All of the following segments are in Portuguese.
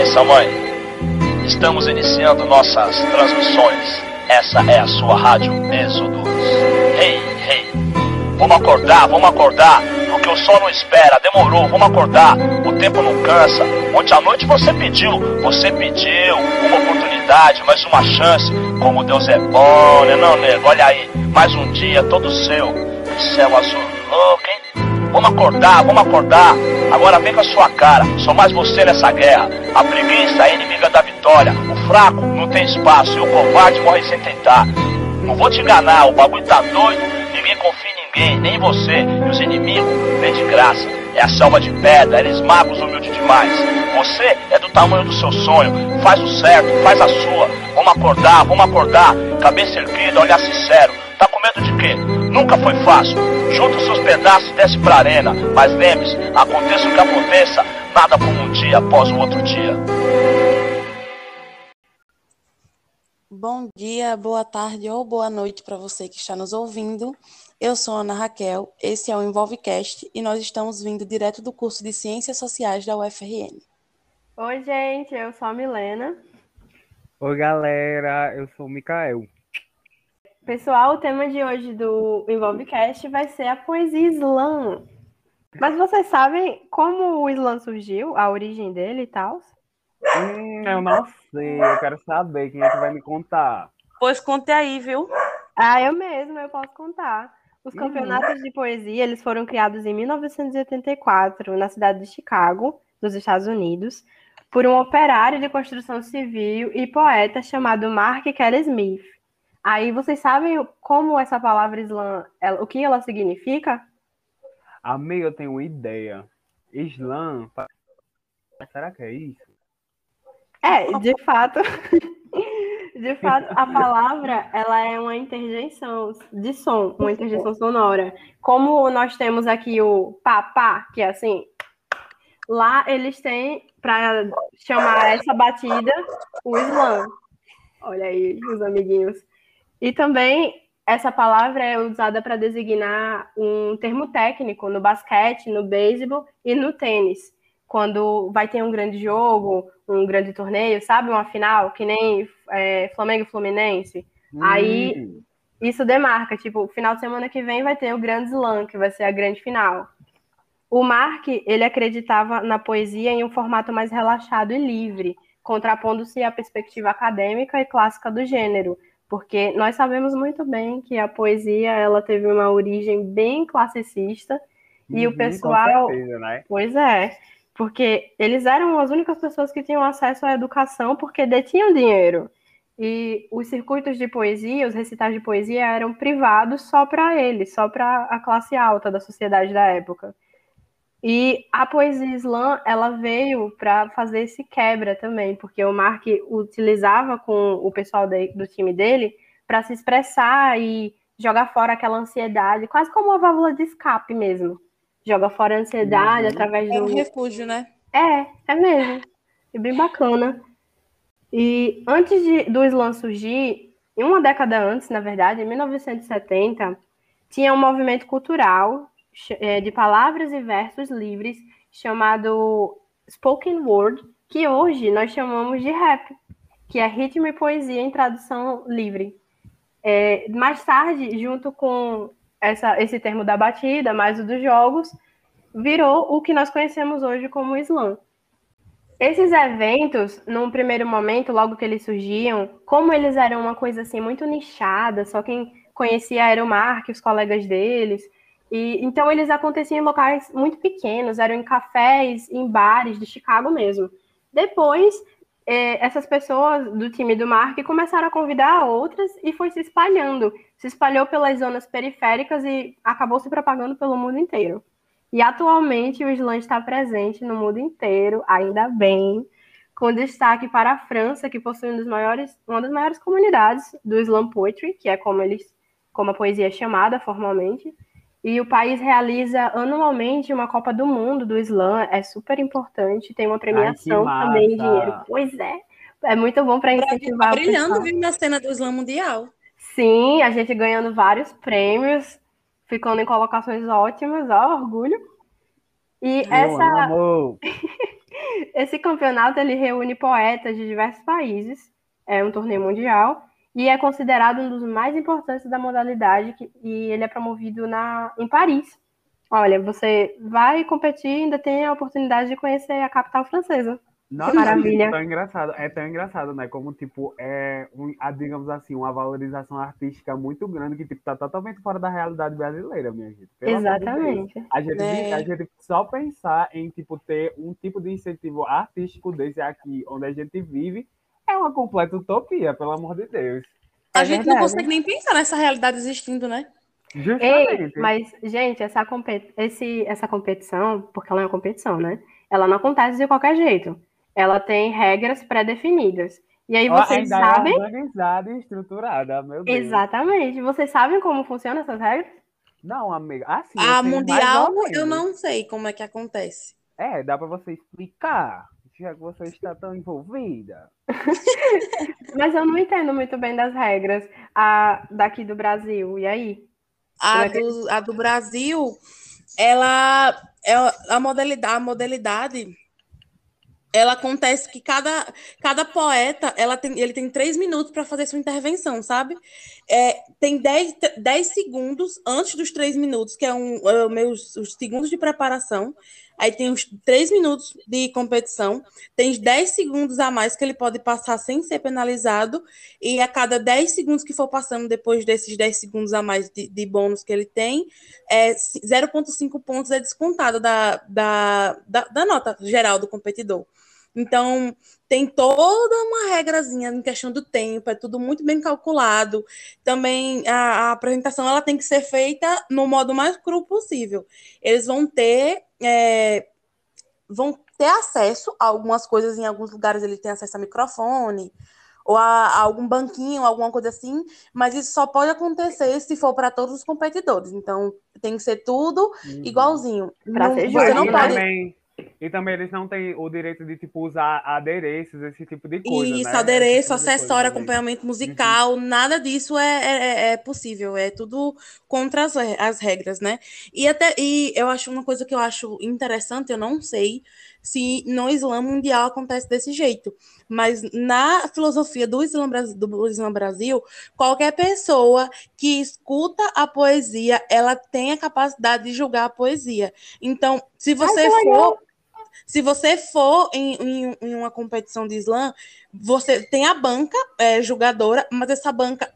licença, mãe. Estamos iniciando nossas transmissões. Essa é a sua rádio Êxodos. Hey, hey. Vamos acordar, vamos acordar. Porque o sol não espera, demorou, vamos acordar. O tempo não cansa. Ontem à noite você pediu, você pediu uma oportunidade, mais uma chance. Como Deus é bom, né não, nego? Olha aí, mais um dia todo seu. Céu azul louco? Vamos acordar, vamos acordar. Agora vem com a sua cara. Só mais você nessa guerra. A preguiça é inimiga da vitória. O fraco não tem espaço e o covarde morre sem tentar. Não vou te enganar, o bagulho tá doido. Ninguém confia em ninguém, nem em você. E os inimigos vêm de graça. É a selva de pedra, eles magos humildes demais. Você é do tamanho do seu sonho. Faz o certo, faz a sua. Vamos acordar, vamos acordar. Cabeça erguida, olhar sincero. Tá com medo de quê? Nunca foi fácil. Junta os seus pedaços e desce pra arena. Mas lembre-se, aconteça o que aconteça, nada como um dia após o outro dia. Bom dia, boa tarde ou boa noite para você que está nos ouvindo. Eu sou Ana Raquel, esse é o Envolvecast e nós estamos vindo direto do curso de Ciências Sociais da UFRN. Oi, gente, eu sou a Milena. Oi, galera, eu sou o Mikael. Pessoal, o tema de hoje do Envolvecast vai ser a poesia slam. Mas vocês sabem como o slam surgiu, a origem dele e tal? Hum, eu não sei, eu quero saber quem é que vai me contar. Pois conte aí, viu? Ah, eu mesma, eu posso contar. Os campeonatos uhum. de poesia, eles foram criados em 1984, na cidade de Chicago, nos Estados Unidos, por um operário de construção civil e poeta chamado Mark Kelly Smith. Aí vocês sabem como essa palavra slam, ela, o que ela significa? Amigo, eu tenho uma ideia. Slam, será que é isso? É, de fato. de fato, a palavra ela é uma interjeição de som, uma interjeição sonora. Como nós temos aqui o papá, que é assim, lá eles têm para chamar essa batida o slam. Olha aí, os amiguinhos. E também essa palavra é usada para designar um termo técnico no basquete, no beisebol e no tênis. Quando vai ter um grande jogo, um grande torneio, sabe? Uma final, que nem é, Flamengo e Fluminense. Hum. Aí isso demarca, tipo, final de semana que vem vai ter o Grande Slam, que vai ser a grande final. O Mark, ele acreditava na poesia em um formato mais relaxado e livre, contrapondo-se à perspectiva acadêmica e clássica do gênero, porque nós sabemos muito bem que a poesia ela teve uma origem bem classicista uhum, e o uhum, pessoal, certeza, né? pois é, porque eles eram as únicas pessoas que tinham acesso à educação porque detinham dinheiro. E os circuitos de poesia, os recitais de poesia eram privados só para eles, só para a classe alta da sociedade da época. E a poesia slam, ela veio para fazer esse quebra também, porque o Mark utilizava com o pessoal de, do time dele para se expressar e jogar fora aquela ansiedade, quase como uma válvula de escape mesmo. Joga fora a ansiedade uhum. através é do. É um refúgio, né? É, é mesmo. É bem bacana. E antes de, do slam surgir, uma década antes, na verdade, em 1970, tinha um movimento cultural de palavras e versos livres chamado spoken word, que hoje nós chamamos de rap, que é ritmo e poesia em tradução livre. É, mais tarde, junto com essa, esse termo da batida, mais o dos jogos, virou o que nós conhecemos hoje como slam. Esses eventos, num primeiro momento, logo que eles surgiam, como eles eram uma coisa assim muito nichada, só quem conhecia era o Mark, os colegas deles, e, então eles aconteciam em locais muito pequenos, eram em cafés, em bares de Chicago mesmo. Depois, é, essas pessoas do time do Mark começaram a convidar outras e foi se espalhando. Se espalhou pelas zonas periféricas e acabou se propagando pelo mundo inteiro. E atualmente o slam está presente no mundo inteiro, ainda bem, com destaque para a França, que possui um dos maiores, uma das maiores comunidades do slam poetry, que é como eles, como a poesia é chamada formalmente, e o país realiza anualmente uma Copa do Mundo do Slam, é super importante, tem uma premiação Ai, também em dinheiro. Pois é, é muito bom para incentivar. Tá brilhando, viu, na cena do Slam Mundial. Sim, a gente ganhando vários prêmios, ficando em colocações ótimas, ó, orgulho. E Eu essa Esse campeonato ele reúne poetas de diversos países, é um torneio mundial e é considerado um dos mais importantes da modalidade e ele é promovido na, em Paris. Olha, você vai competir e ainda tem a oportunidade de conhecer a capital francesa. Nossa, Maravilha. É tão engraçado, é tão engraçado, né? Como, tipo, é, um, digamos assim, uma valorização artística muito grande que, tipo, tá totalmente fora da realidade brasileira, minha gente. Pelo Exatamente. De a, gente, é. a gente só pensar em, tipo, ter um tipo de incentivo artístico desse aqui, onde a gente vive, é uma completa utopia, pelo amor de Deus. A é gente verdade. não consegue nem pensar nessa realidade existindo, né? Justamente. Ei, mas, gente, essa, compet... Esse, essa competição, porque ela é uma competição, né? Ela não acontece de qualquer jeito ela tem regras pré-definidas. E aí vocês é sabem. É organizada e estruturada, meu Deus. Exatamente. Vocês sabem como funcionam essas regras? Não, amiga. Ah, sim, a mundial eu não sei como é que acontece. É, dá para você explicar, já que você está tão envolvida. Mas eu não entendo muito bem das regras a, daqui do Brasil. E aí? A, é do, a do Brasil, ela é a modalidade, a modalidade ela acontece que cada, cada poeta ela tem, ele tem três minutos para fazer sua intervenção, sabe? É, tem dez, dez segundos antes dos três minutos, que é, um, é meus, os segundos de preparação. Aí tem os três minutos de competição, tem 10 segundos a mais que ele pode passar sem ser penalizado, e a cada 10 segundos que for passando depois desses 10 segundos a mais de, de bônus que ele tem, é 0,5 pontos é descontado da, da, da, da nota geral do competidor. Então, tem toda uma regrazinha em questão do tempo, é tudo muito bem calculado. Também a, a, apresentação ela tem que ser feita no modo mais cru possível. Eles vão ter é, vão ter acesso a algumas coisas, em alguns lugares ele tem acesso a microfone, ou a, a algum banquinho, alguma coisa assim, mas isso só pode acontecer se for para todos os competidores. Então, tem que ser tudo uhum. igualzinho. Pra ser você não pode. Também e também eles não têm o direito de, tipo, usar adereços, esse tipo de coisa, Isso, né? adereço, tipo acessório, acompanhamento musical, uhum. nada disso é, é, é, possível, é tudo contra as, as regras, né? E até, e eu acho uma coisa que eu acho interessante, eu não sei se no Islã mundial acontece desse jeito, mas na filosofia do Islã, do Islã Brasil, qualquer pessoa que escuta a poesia, ela tem a capacidade de julgar a poesia. Então, se você Ai, for se você for em, em, em, uma competição de slam, você tem a banca é, julgadora, mas essa banca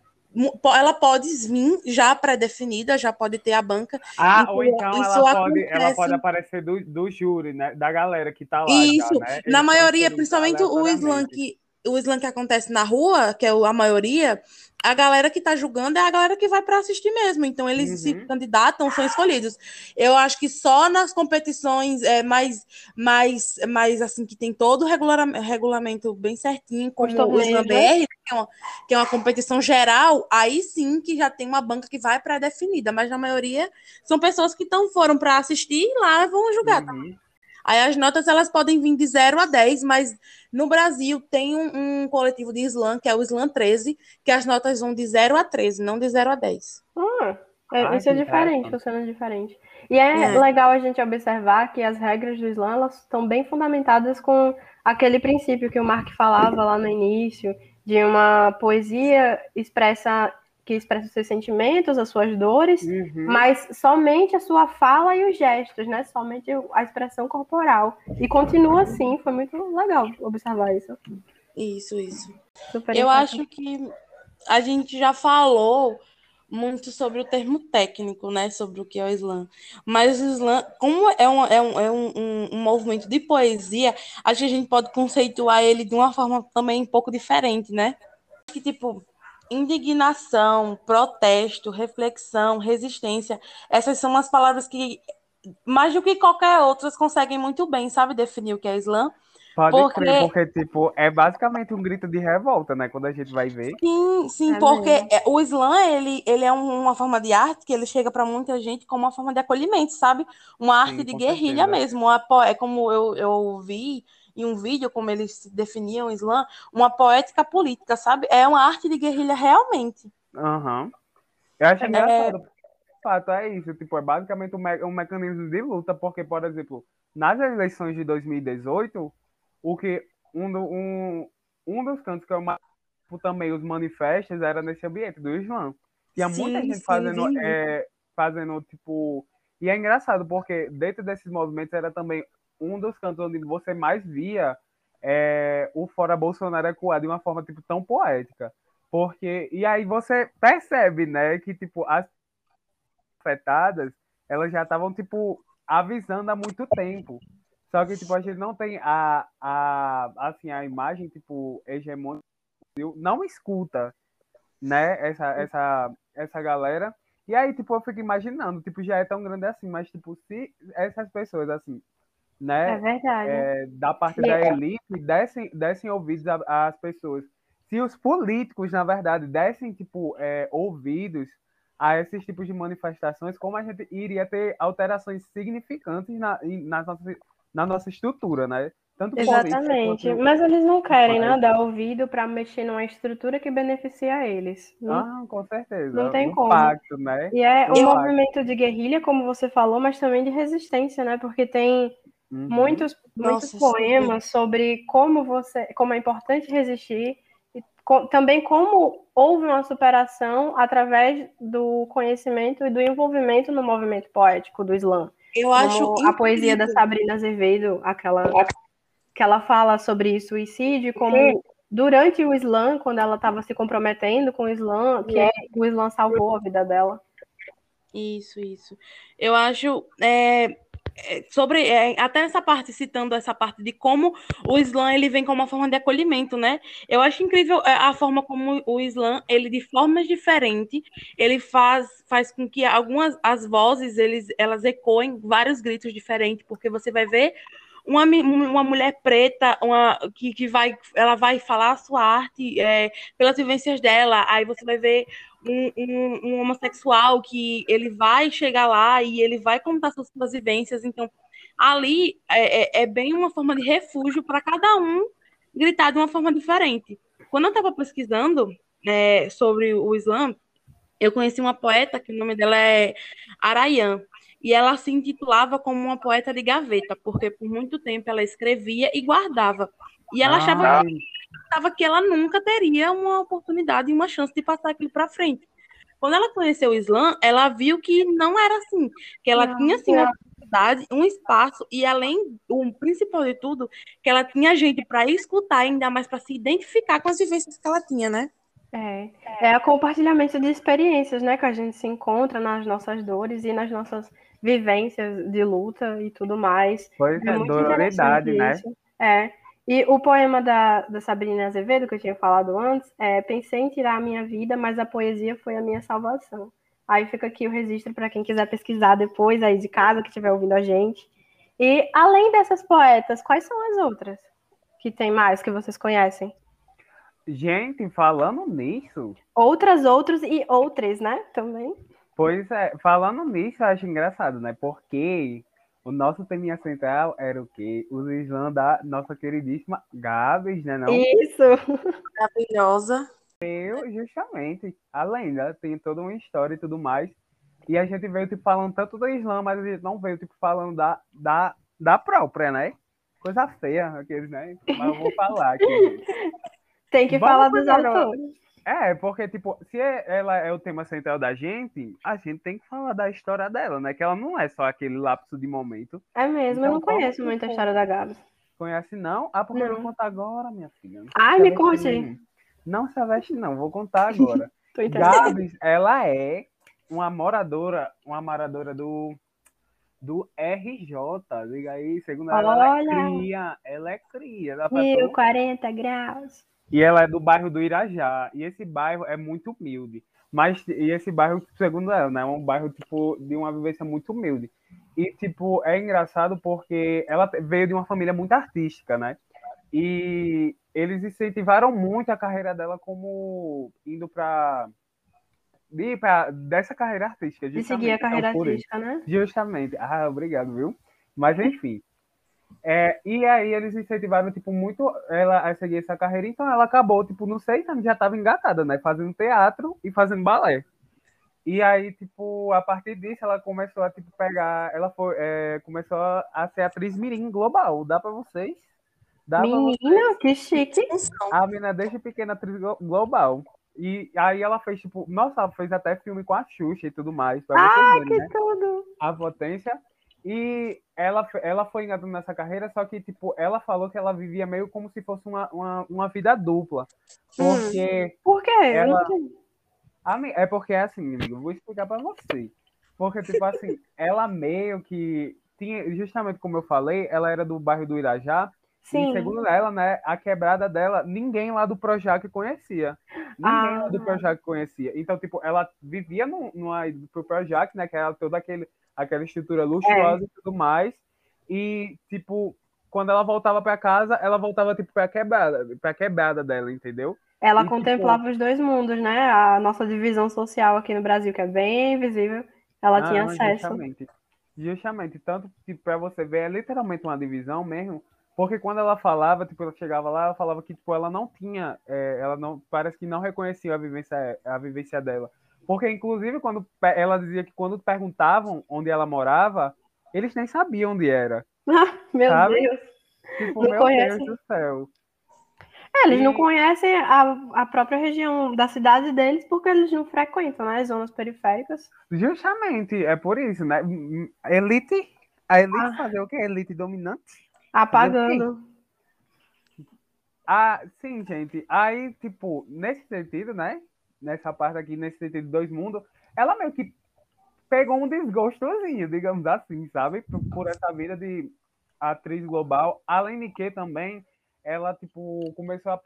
ela pode vir já pré-definida, já pode ter a banca. Ah, ou então ela pode, ela pode aparecer do, do júri, né? Da galera que tá lá. Isso, já, né? na maioria, principalmente o slam que o slam que acontece na rua, que é a maioria, a galera que está julgando é a galera que vai para assistir mesmo. Então, eles uhum. se candidatam, são escolhidos. Eu acho que só nas competições é, mais, mais, mais assim, que tem todo o regular, regulamento bem certinho, como o Slam BR, que é, uma, que é uma competição geral, aí sim que já tem uma banca que vai pré-definida. Mas na maioria são pessoas que tão, foram para assistir e lá vão julgar. Uhum. Tá? Aí as notas elas podem vir de 0 a 10, mas no Brasil tem um, um, coletivo de Slam, que é o Slam 13, que as notas vão de 0 a 13, não de 0 a 10. Ah, é, isso é diferente, funciona diferente. E é, é, legal a gente observar que as regras do Slam elas estão bem fundamentadas com aquele princípio que o Mark falava lá no início, de uma poesia expressa que expressa os seus sentimentos, as suas dores, uhum. mas somente a sua fala e os gestos, né? Somente a expressão corporal. E continua assim, foi muito legal observar isso. Isso, isso. Super Eu acho que a gente já falou muito sobre o termo técnico, né? Sobre o que é o slam. Mas o slam, como é um, é um, é um, um, um movimento de poesia, acho que a gente pode conceituar ele de uma forma também um pouco diferente, né? Que, tipo, indignação, protesto, reflexão, resistência. Essas são as palavras que, mais do que qualquer outras, conseguem muito bem, sabe, definir o que é Islã. Pode porque... crer, porque, tipo, é basicamente um grito de revolta, né? Quando a gente vai ver. Sim, sim, é porque mesmo. o Islã, ele, ele é uma forma de arte que ele chega para muita gente como uma forma de acolhimento, sabe? Uma arte sim, de guerrilha certeza. mesmo. Uma, é como eu, eu vi em um vídeo, como eles definiam o Islã, uma poética política, sabe? É uma arte de guerrilha realmente. Aham. Uhum. Eu acho é, engraçado. É... Fato, é isso, tipo, é basicamente um, me um mecanismo de luta, porque, por exemplo, nas eleições de 2018, o que um, do, um, um dos cantos que eu mais tipo, também os manifestos era nesse ambiente do Islã. Tinha sim, muita gente sim, fazendo, sim. É, fazendo, tipo. E é engraçado, porque dentro desses movimentos era também um dos cantos onde você mais via é, o Fora Bolsonaro ecoar de uma forma tipo, tão poética. Porque, e aí você percebe, né, que tipo, as afetadas, elas já estavam, tipo, avisando há muito tempo. Só que, tipo, a gente não tem a, a, assim, a imagem, tipo, hegemônica, não escuta, né, essa, essa, essa galera. E aí, tipo, eu fico imaginando, tipo, já é tão grande assim, mas, tipo, se essas pessoas, assim, né, é verdade. É, da parte da elite, dessem, dessem ouvidos às pessoas. Se os políticos, na verdade, dessem, tipo, é, ouvidos a esses tipos de manifestações, como a gente iria ter alterações significantes na, nas nossas na nossa estrutura, né? Tanto Exatamente, quanto... mas eles não querem né, dar ouvido para mexer numa estrutura que beneficia eles. Né? Ah, com certeza. Não tem como. Pacto, né? E é um movimento de guerrilha, como você falou, mas também de resistência, né? Porque tem uhum. muitos, muitos Nossa, poemas sim. sobre como você, como é importante resistir e com, também como houve uma superação através do conhecimento e do envolvimento no movimento poético do Islã. Eu acho a poesia da Sabrina Azevedo, aquela que ela fala sobre suicídio, como durante o Islã, quando ela estava se comprometendo com o Islã, que é. o Islã salvou a vida dela. Isso, isso. Eu acho é, é, sobre é, até essa parte citando essa parte de como o Islã ele vem como uma forma de acolhimento, né? Eu acho incrível é, a forma como o Islã ele de formas diferentes ele faz faz com que algumas as vozes eles elas ecoem vários gritos diferentes, porque você vai ver uma, uma mulher preta uma, que, que vai ela vai falar a sua arte é, pelas vivências dela aí você vai ver um, um, um, homossexual que ele vai chegar lá e ele vai contar suas, suas vivências. Então, ali é, é, é bem uma forma de refúgio para cada um gritar de uma forma diferente. Quando eu estava pesquisando é, sobre o Islã, eu conheci uma poeta que o nome dela é Arayan. E ela se intitulava como uma poeta de gaveta, porque por muito tempo ela escrevia e guardava. E ela ah. achava que achava que ela nunca teria uma oportunidade e uma chance de passar aquilo para frente. Quando ela conheceu o Islã, ela viu que não era assim, que ela não, tinha assim, uma oportunidade, um espaço e além, o principal de tudo, que ela tinha gente para escutar, ainda mais para se identificar com as vivências que ela tinha, né? É, é o compartilhamento de experiências, né, que a gente se encontra nas nossas dores e nas nossas vivências de luta e tudo mais. Pois é, é dororidade, né? É. E o poema da, da Sabrina Azevedo, que eu tinha falado antes, é Pensei em tirar a minha vida, mas a poesia foi a minha salvação. Aí fica aqui o registro para quem quiser pesquisar depois aí de casa, que estiver ouvindo a gente. E além dessas poetas, quais são as outras que tem mais que vocês conhecem? Gente, falando nisso. Outras, outros e outras, né? Também. Pois é, falando nisso, eu acho engraçado, né? Porque o nosso teminha central era o quê? Os Islã da nossa queridíssima Gabs, né? Não? Isso! Maravilhosa. Eu, justamente. A lenda tem toda uma história e tudo mais. E a gente veio, tipo, falando tanto do Islã, mas a gente não veio, tipo, falando da, da, da própria, né? Coisa feia, aqueles, né? Mas eu vou falar aqui. Tem que Vamos falar dos autores. É, porque, tipo, se é, ela é o tema central da gente, a gente tem que falar da história dela, né? Que ela não é só aquele lapso de momento. É mesmo, então, eu não conheço muito a história da Gabs. Conhece não? Ah, porque não. eu vou contar agora, minha filha. Ai, me conte. Não se aveste, não, vou contar agora. Gabs, ela é uma moradora, uma moradora do do RJ, diga aí, segundo ela, ela é cria, ela é cria. Ela 1040 graus. E ela é do bairro do Irajá. E esse bairro é muito humilde. Mas e esse bairro, segundo ela, né, é um bairro tipo de uma vivência muito humilde. E tipo, é engraçado porque ela veio de uma família muito artística, né? E eles incentivaram muito a carreira dela como indo para de, pra, dessa carreira artística. De seguir a carreira artística, né? Justamente. Ah, obrigado, viu? Mas enfim. É, e aí eles incentivaram, tipo, muito ela a seguir essa carreira, então ela acabou, tipo, não sei, já estava engatada, né? Fazendo teatro e fazendo balé. E aí, tipo, a partir disso, ela começou a, tipo, pegar, ela foi, é, começou a ser atriz mirim global, dá para vocês Dava Menina, que chique. A menina desde pequena atriz global. E aí ela fez, tipo, nossa, ela fez até filme com a Xuxa e tudo mais. Pra ah, verem, que né? tudo! A potência. E ela, ela foi engatando nessa carreira, só que, tipo, ela falou que ela vivia meio como se fosse uma, uma, uma vida dupla. Porque. Hum. Por quê? Ela... É porque é assim, amigo, vou explicar pra você. Porque, tipo assim, ela meio que tinha, justamente como eu falei, ela era do bairro do Irajá. Sim. E segundo ela, né, a quebrada dela, ninguém lá do Projac conhecia. Ninguém ah. lá do ah. Projac conhecia. Então, tipo, ela vivia no, numa, pro Projac, né, que era toda aquele, aquela estrutura luxuosa é. e tudo mais. E, tipo, quando ela voltava para casa, ela voltava, tipo, pra quebrada, pra quebrada dela, entendeu? Ela e, tipo, contemplava tipo... os dois mundos, né? A nossa divisão social aqui no Brasil, que é bem visível, ela ah, tinha acesso. Justamente. Justamente. Tanto que, tipo, pra você ver, é literalmente uma divisão mesmo, porque quando ela falava, tipo, ela chegava lá, ela falava que, tipo, ela não tinha, é, ela não, parece que não reconhecia a vivência, a vivência dela. Porque, inclusive, quando ela dizia que quando perguntavam onde ela morava, eles nem sabiam onde era. Ah, meu sabe? Deus. Tipo, não meu conhecem. Deus do céu. É, eles e... não conhecem a, a própria região da cidade deles porque eles não frequentam, né? As zonas periféricas. Justamente, é por isso, né? Elite, a elite ah. fazer o quê? Elite dominante. Apagando. Ah, sim, gente. Aí, tipo, nesse sentido, né? Nessa parte aqui, nesse sentido, dois mundos, ela meio que pegou um desgostozinho, digamos assim, sabe? Por, por essa vida de atriz global. Além de que também ela, tipo, começou a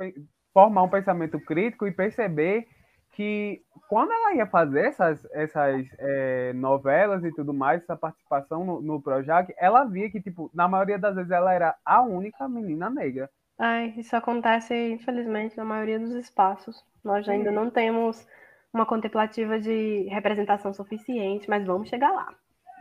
formar um pensamento crítico e perceber que quando ela ia fazer essas, essas é, novelas e tudo mais, essa participação no, no Projac, ela via que, tipo, na maioria das vezes ela era a única menina negra. Ai, isso acontece, infelizmente, na maioria dos espaços. Nós ainda não temos uma contemplativa de representação suficiente, mas vamos chegar lá.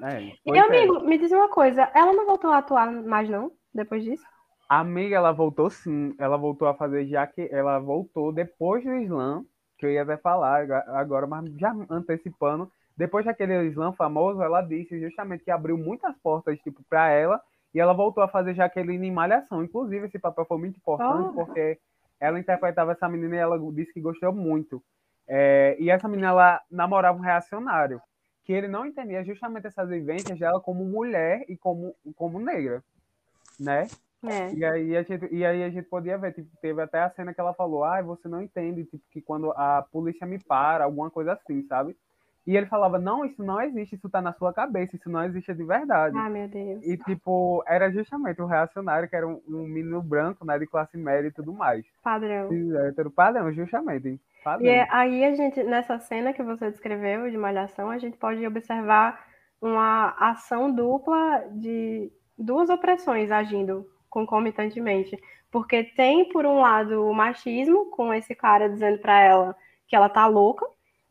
É, e, amigo, é. me diz uma coisa, ela não voltou a atuar mais, não, depois disso? A amiga, ela voltou sim, ela voltou a fazer, já que ela voltou depois do slam, que eu ia até falar agora, mas já antecipando, depois daquele slam famoso, ela disse justamente que abriu muitas portas, tipo, para ela, e ela voltou a fazer Jaqueline em Malhação. Inclusive, esse papel foi muito importante, oh. porque ela interpretava essa menina e ela disse que gostou muito. É, e essa menina, ela namorava um reacionário, que ele não entendia justamente essas vivências dela como mulher e como, como negra, né? É. E, aí a gente, e aí a gente podia ver, tipo, teve até a cena que ela falou, ah, você não entende, tipo, que quando a polícia me para, alguma coisa assim, sabe? E ele falava, não, isso não existe, isso tá na sua cabeça, isso não existe de verdade. Ah, meu Deus. E, tipo, era justamente o reacionário, que era um, um menino branco, né, de classe média e tudo mais. Padrão. Hétero padrão, justamente. Padrão. E é, aí a gente, nessa cena que você descreveu de malhação, a gente pode observar uma ação dupla de duas opressões agindo concomitantemente. Porque tem, por um lado, o machismo, com esse cara dizendo para ela que ela tá louca,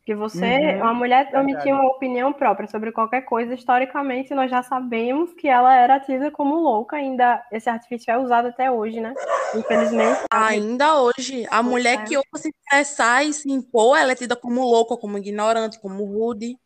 que você, uhum, uma mulher emitir uma opinião própria sobre qualquer coisa, historicamente nós já sabemos que ela era tida como louca, ainda esse artifício é usado até hoje, né? Infelizmente. Ainda hoje, a mulher que ousa se expressar e se impor, ela é tida como louca, como ignorante, como rude.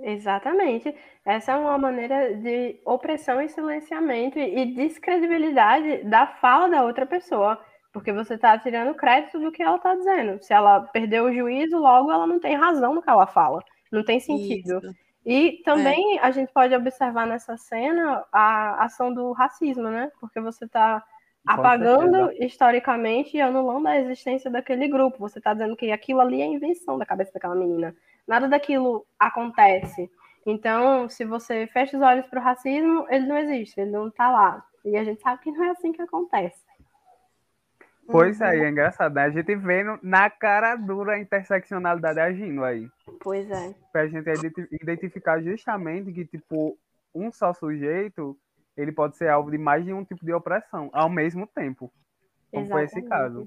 Exatamente. Essa é uma maneira de opressão e silenciamento e descredibilidade da fala da outra pessoa, porque você está tirando crédito do que ela está dizendo. Se ela perdeu o juízo, logo ela não tem razão no que ela fala. Não tem sentido. Isso. E também é. a gente pode observar nessa cena a ação do racismo, né? Porque você está apagando historicamente e anulando a existência daquele grupo. Você está dizendo que aquilo ali é invenção da cabeça daquela menina nada daquilo acontece. Então, se você fecha os olhos para o racismo, ele não existe, ele não está lá. E a gente sabe que não é assim que acontece. Pois é, é engraçado, né? A gente vendo na cara dura a interseccionalidade agindo aí. Pois é. Pra gente identificar justamente que, tipo, um só sujeito, ele pode ser alvo de mais de um tipo de opressão ao mesmo tempo. Como Exatamente. foi esse caso.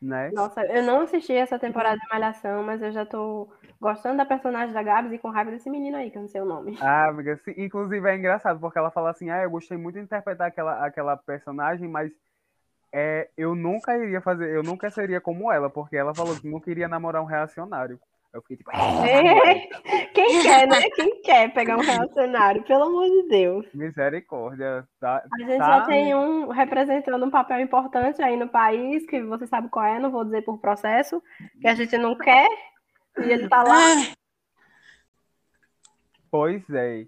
Né? Nossa, eu não assisti essa temporada de Malhação, mas eu já tô gostando da personagem da Gabs e com raiva desse menino aí, que eu não sei o nome. Ah, amiga, sim, inclusive é engraçado, porque ela fala assim, ah, eu gostei muito de interpretar aquela, aquela personagem, mas é, eu nunca iria fazer, eu nunca seria como ela, porque ela falou que não queria namorar um reacionário. Eu fiquei tipo. É, quem quer, né? Quem quer pegar um reacionário? Pelo amor de Deus. Misericórdia. Tá, A gente tá- já tem um representando um papel importante aí no país, que você sabe qual é, não vou dizer por processo, que a gente não quer, e ele tá lá. Ah, Pois é.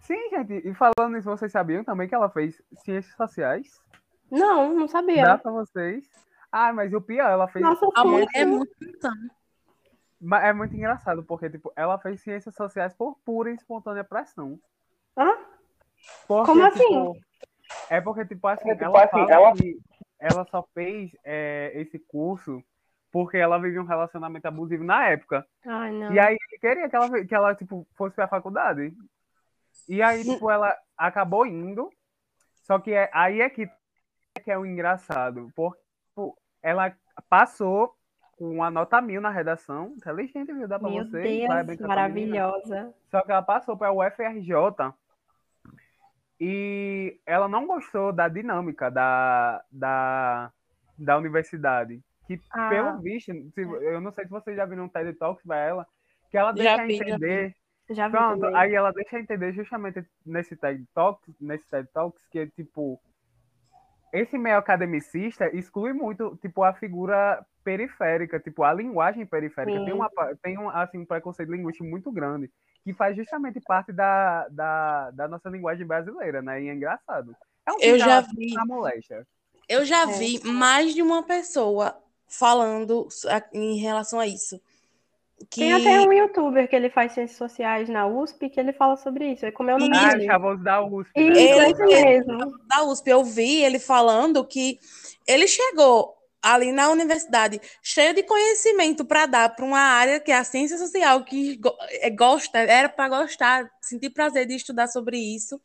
Sim, gente. E falando nisso, vocês sabiam também que ela fez ciências sociais? Não, não Dá sabia. pra vocês. Ah, mas o pior, ela fez. Nossa, a mulher é muito. Mas É muito engraçado, porque, tipo, ela fez ciências sociais por pura e espontânea pressão. Hã? Porque, Como tipo, assim? É porque, tipo assim, tipo ela assim, ela- ela só fez é, esse curso porque ela vivia um relacionamento abusivo na época. Ai, não. E aí ele queria que ela, que ela tipo, fosse pra faculdade. E aí, tipo, ela acabou indo. Só que é, aí é que, que é o engraçado. Porque tipo, ela passou com uma nota mil na redação. Inteligente, viu? Dá pra Meu vocês. vai Deus, a maravilhosa. Só que ela passou para o UFRJ e ela não gostou da dinâmica da, da, da universidade. Que, Ah. pelo visto, se- eu não sei se vocês já viram um TED Talks para ela, que ela deixa vi, já entender. Já vi Pronto, também. aí ela deixa entender justamente nesse TED Talks, nesse TED Talks, que tipo. Esse meio academicista exclui muito, tipo, a figura periférica, tipo, a linguagem periférica. Sim. Tem, uma, tem um, assim, um preconceito linguístico muito grande, que faz justamente parte da, da, da nossa linguagem brasileira, né? E é engraçado. É um Eu já da- vi. da moléstia. Eu já É. vi mais de uma pessoa falando em relação a isso. Que Tem até um youtuber que ele faz ciências sociais na USP que ele fala sobre isso. É como é o nome Isso. Ah, dele? Chavoso da USP. né? Isso, Ele- é isso mesmo. da USP, eu vi ele falando que ele chegou ali na universidade cheio de conhecimento para dar para uma área que é a ciência social, que é, gosta, era para gostar, sentir prazer de estudar sobre isso.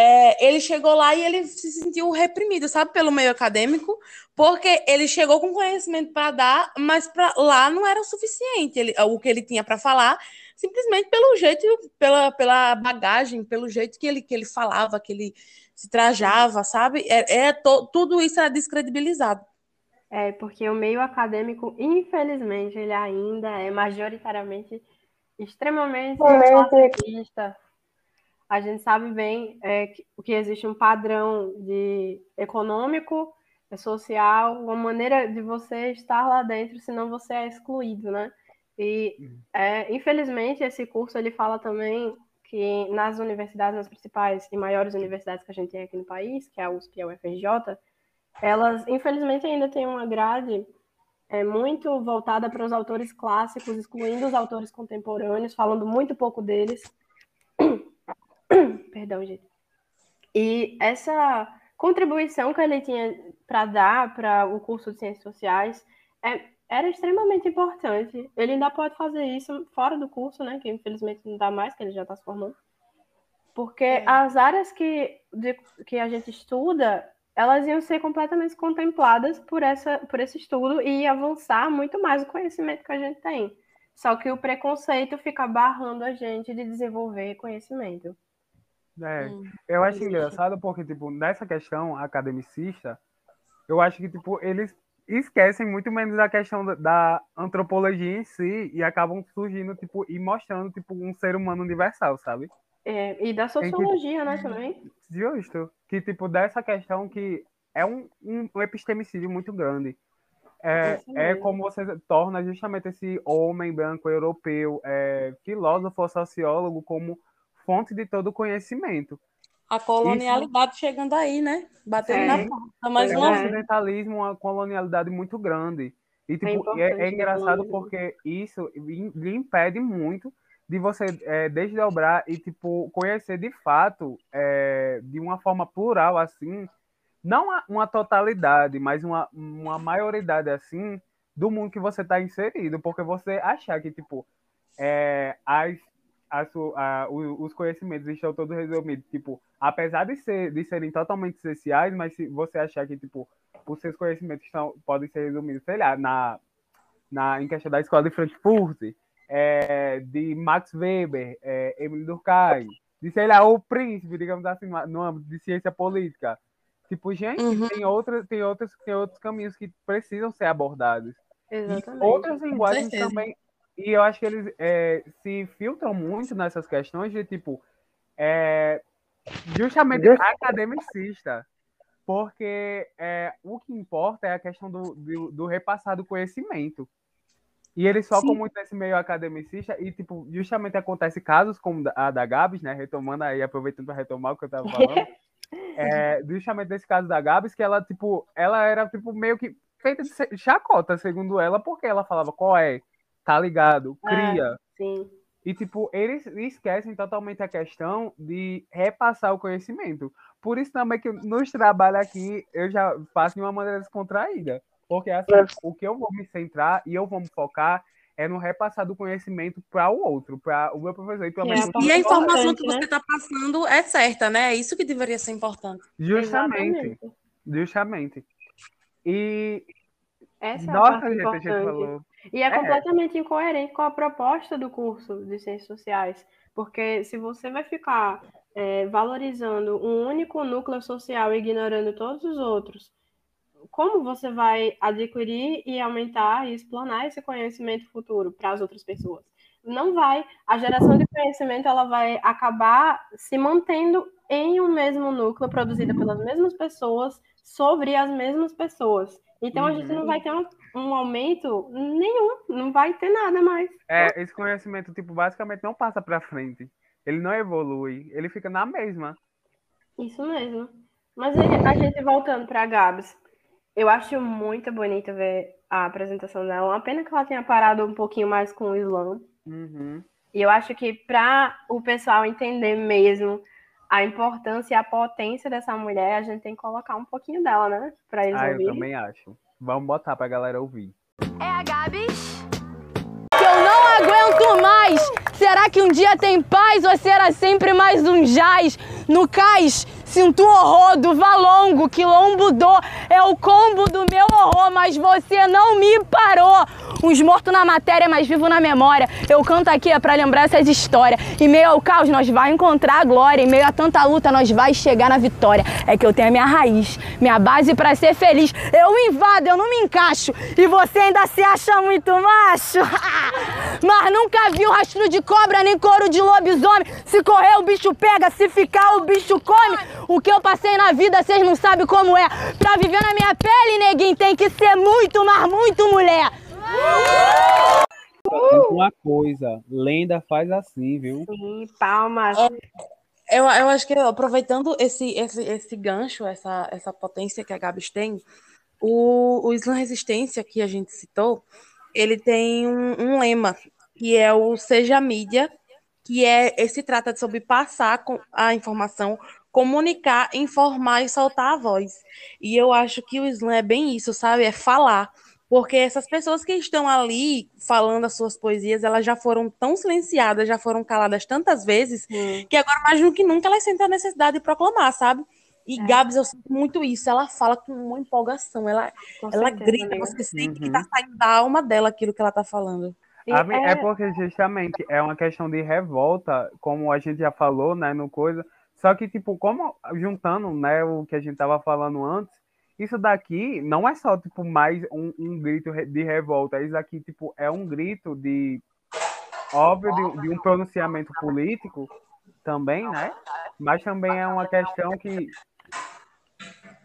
É, ele chegou lá e ele se sentiu reprimido, sabe, pelo meio acadêmico, porque ele chegou com conhecimento para dar, mas para lá não era o suficiente. Ele, o que ele tinha para falar, simplesmente pelo jeito, pela, pela bagagem, pelo jeito que ele, que ele falava, que ele se trajava, sabe? É, é to- tudo isso era descredibilizado. É, porque o meio acadêmico, infelizmente, ele ainda é majoritariamente extremamente classista. A gente sabe bem é, que, que existe um padrão de econômico, é social, uma maneira de você estar lá dentro, senão você é excluído, né? E, é, infelizmente, esse curso ele fala também que nas universidades, nas principais e maiores universidades que a gente tem aqui no país, que é a USP e a UFRJ, elas, infelizmente, ainda têm uma grade é, muito voltada para os autores clássicos, excluindo os autores contemporâneos, falando muito pouco deles. Perdão, gente. E essa contribuição que ele tinha para dar para o curso de Ciências Sociais é, era extremamente importante. Ele ainda pode fazer isso fora do curso, né? Que infelizmente não dá mais, que ele já está se formando. Porque É. as áreas que, de- que a gente estuda, elas iam ser completamente contempladas por, essa, por esse estudo e avançar muito mais o conhecimento que a gente tem. Só que o preconceito fica barrando a gente de desenvolver conhecimento. É, Hum, eu acho existe. engraçado porque, tipo, nessa questão academicista, eu acho que, tipo, eles esquecem muito menos da questão da, da antropologia em si e acabam surgindo, tipo, e mostrando, tipo, um ser humano universal, sabe? É, e da sociologia, né, também. Justo. Que, tipo, dessa questão que é um, um, um epistemicídio muito grande. É, é mesmo. como você torna justamente esse homem branco europeu, é, filósofo sociólogo, como fonte de todo conhecimento. A colonialidade chegando aí, né? Batendo É. na porta. Mais é uma um vez. ocidentalismo, uma colonialidade muito grande. E tipo, importante, é, é né, engraçado colonialismo. porque isso lhe impede muito de você é, desdobrar e tipo conhecer de fato é, de uma forma plural assim, não uma totalidade, mas uma, uma maioridade assim do mundo que você está inserido, porque você achar que tipo é, as, as, su- a- o- os conhecimentos estão todos resumidos, tipo, apesar de, ser, de serem totalmente essenciais, mas se você achar que, tipo, os seus conhecimentos estão, podem ser resumidos, sei lá, na, na, em questão da escola de Frankfurt, é, de Max Weber, é, Emile Durkheim, de, sei lá, o príncipe, digamos assim, no âmbito de ciência política. Tipo, gente, Uhum. tem, outras, tem, outros, tem outros caminhos que precisam ser abordados. E Exatamente. outras linguagens também e eu acho que eles é, se filtram muito nessas questões de tipo é, justamente academicista. Porque é, o que importa é a questão do, do, do repassar do conhecimento. E eles focam Sim. muito nesse meio academicista e, tipo, justamente acontece casos como a da Gabs, né? Retomando aí, aproveitando para retomar o que eu tava falando. é, justamente desse caso da Gabs, que ela, tipo, ela era, tipo, meio que feita de chacota, segundo ela, porque ela falava qual é, tá ligado, é, cria. É, sim. E, tipo, eles esquecem totalmente a questão de repassar o conhecimento. Por isso também que nos trabalhos aqui eu já faço de uma maneira descontraída. Porque assim, é. o que eu vou me centrar e eu vou me focar é no repassar do conhecimento para o outro, para o meu professor e para é, E a informação que você está né? passando é certa, né? É isso que deveria ser importante. Justamente. Exatamente. Justamente. E essa Nossa, é a gente, a gente falou. E é, é completamente incoerente com a proposta do curso de Ciências Sociais, porque se você vai ficar é, valorizando um único núcleo social e ignorando todos os outros, como você vai adquirir e aumentar e explanar esse conhecimento futuro para as outras pessoas? Não vai. A geração de conhecimento ela vai acabar se mantendo em um mesmo núcleo, produzida pelas mesmas pessoas, sobre as mesmas pessoas. Então uhum. a gente não vai ter um, um, aumento nenhum, não vai ter nada mais. É, esse conhecimento, tipo, basicamente não passa para frente. Ele não evolui, ele fica na mesma. Isso mesmo. Mas a gente voltando para Gabs, eu acho muito bonito ver a apresentação dela. Uma pena que ela tenha parado um pouquinho mais com o Islã. Uhum. E eu acho que para o pessoal entender mesmo a importância e a potência dessa mulher, a gente tem que colocar um pouquinho dela, né? Pra eles ah, ouvirem. eu também acho. Vamos botar pra galera ouvir. É a Gabs. Que eu não aguento mais! Será que um dia tem paz ou será sempre mais um jazz? No cais Sinto horror do valongo, quilombo do é o combo do meu horror, mas você não me parou. Uns mortos na matéria, mas vivo na memória. Eu canto aqui é pra lembrar essas histórias. Em meio ao caos, nós vai encontrar a glória. Em meio a tanta luta, nós vai chegar na vitória. É que eu tenho a minha raiz, minha base para ser feliz. Eu invado, eu não me encaixo. E você ainda se acha muito macho. mas nunca viu rastro de cobra nem couro de lobisomem. Se correr, o bicho pega. Se ficar, o bicho come. O que eu passei na vida, vocês não sabem como é. Pra viver na minha pele, neguinho, tem que ser muito, mas muito mulher. Uma coisa, lenda faz assim, viu? Sim, palmas. É, eu, eu acho que aproveitando esse, esse, esse gancho, essa, essa potência que a Gabs tem, o, o Slam Resistência que a gente citou, ele tem um, um lema, que é o Seja Mídia, que é esse trata sobre passar a informação comunicar, informar e soltar a voz. E eu acho que o slam é bem isso, sabe? É falar. Porque essas pessoas que estão ali falando as suas poesias, elas já foram tão silenciadas, já foram caladas tantas vezes, hum. que agora mais do que nunca elas sentem a necessidade de proclamar, sabe? E é. Gabs, eu sinto muito isso. Ela fala com uma empolgação, ela, ela grita, você sente uhum. que tá saindo da alma dela aquilo que ela tá falando. É... é porque justamente é uma questão de revolta, como a gente já falou, né, no coisa só que, tipo, como juntando, né, o que a gente tava falando antes, isso daqui não é só, tipo, mais um, um grito de revolta. Isso aqui, tipo, é um grito de, óbvio, de, de um pronunciamento político também, né? Mas também é uma questão que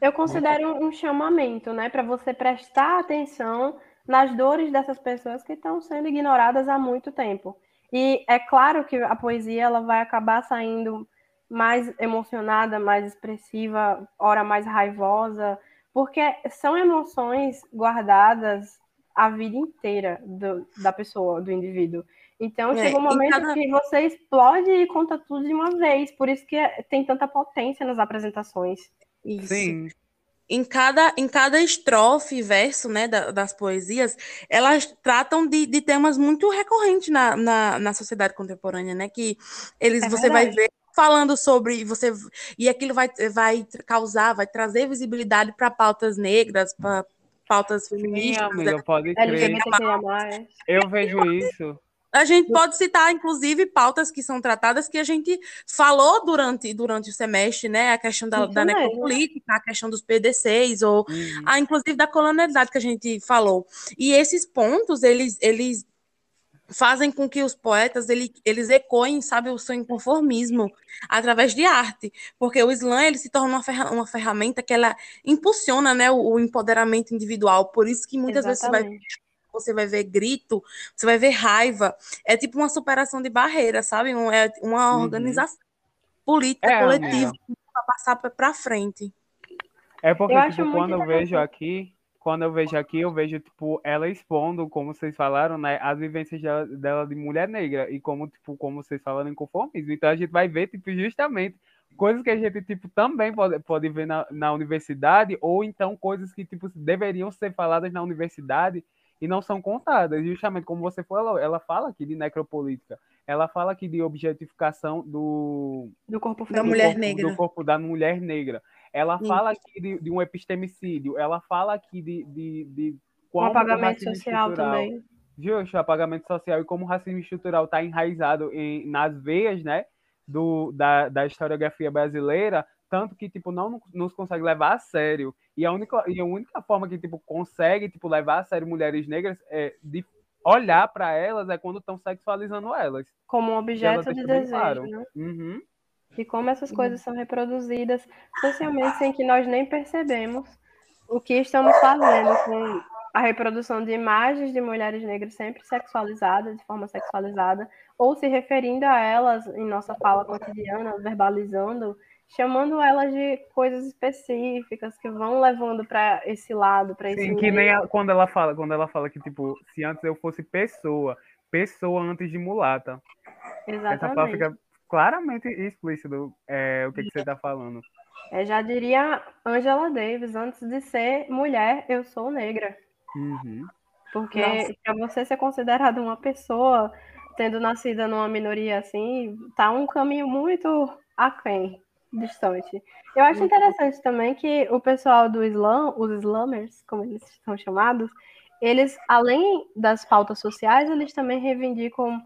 eu considero um chamamento, né, para você prestar atenção nas dores dessas pessoas que estão sendo ignoradas há muito tempo. E é claro que a poesia ela vai acabar saindo mais emocionada, mais expressiva, hora mais raivosa, porque são emoções guardadas a vida inteira do, da pessoa, do indivíduo. Então é, chega um momento cada... que você explode e conta tudo de uma vez, por isso que tem tanta potência nas apresentações. Isso. Sim. Em cada, em cada estrofe e verso né, da, das poesias, elas tratam de, de temas muito recorrentes na, na, na sociedade contemporânea, né? Que eles, é você vai ver falando sobre você e aquilo vai, vai causar, vai trazer visibilidade para pautas negras, para pautas feministas. Sim, amiga, pode crer. Eu vejo isso. A gente pode citar, inclusive, pautas que são tratadas que a gente falou durante, durante o semestre, né? A questão da, da necropolítica, a questão dos PDCs, ou uhum. a, inclusive da colonialidade que a gente falou. E esses pontos, eles, eles fazem com que os poetas ele, eles ecoem, sabe, o seu inconformismo através de arte, porque o slam ele se torna uma, ferra uma ferramenta que ela impulsiona, né, o, o empoderamento individual. Por isso que muitas Exatamente. vezes você vai você vai ver grito, você vai ver raiva. É tipo uma superação de barreira, sabe? É uma uhum. organização política é, coletiva para passar para frente. É porque, eu tipo, quando eu vejo aqui, quando eu vejo aqui, eu vejo, tipo, ela expondo, como vocês falaram, né, as vivências dela, dela de mulher negra, e como, tipo, como vocês falaram, em conformismo. Então a gente vai ver, tipo, justamente coisas que a gente, tipo, também pode, pode ver na, na universidade, ou então coisas que, tipo, deveriam ser faladas na universidade e não são contadas. Justamente como você falou, ela fala aqui de necropolítica, ela fala aqui de objetificação do, do corpo da mulher corpo, negra. Do corpo da mulher negra. Ela Sim. fala aqui de, de, um epistemicídio, ela fala aqui de, de, de como o apagamento o social também. Justo, apagamento social e como o racismo estrutural está enraizado em, nas veias, né, do, da, da historiografia brasileira, tanto que, tipo, não nos consegue levar a sério. E a única, e a única forma que, tipo, consegue, tipo, levar a sério mulheres negras é de olhar para elas é quando estão sexualizando elas. Como um objeto de desejo, né? Uhum e como essas uhum. coisas são reproduzidas socialmente sem que nós nem percebemos o que estamos fazendo com a reprodução de imagens de mulheres negras sempre sexualizadas, de forma sexualizada, ou se referindo a elas em nossa fala cotidiana, verbalizando, chamando elas de coisas específicas que vão levando para esse lado, para esse Sim, que nem a, quando ela fala, quando ela fala que tipo, se antes eu fosse pessoa, pessoa antes de mulata. Exatamente. Essa fala fica claramente explícito é, o que, que você está falando. É, já diria Angela Davis, antes de ser mulher, eu sou negra. Uhum. Porque para você ser considerada uma pessoa, tendo nascido numa minoria assim, tá um caminho muito aquém, distante. Eu acho interessante também que o pessoal do Islã, os Islamers, como eles são chamados, eles, além das pautas sociais, eles também reivindicam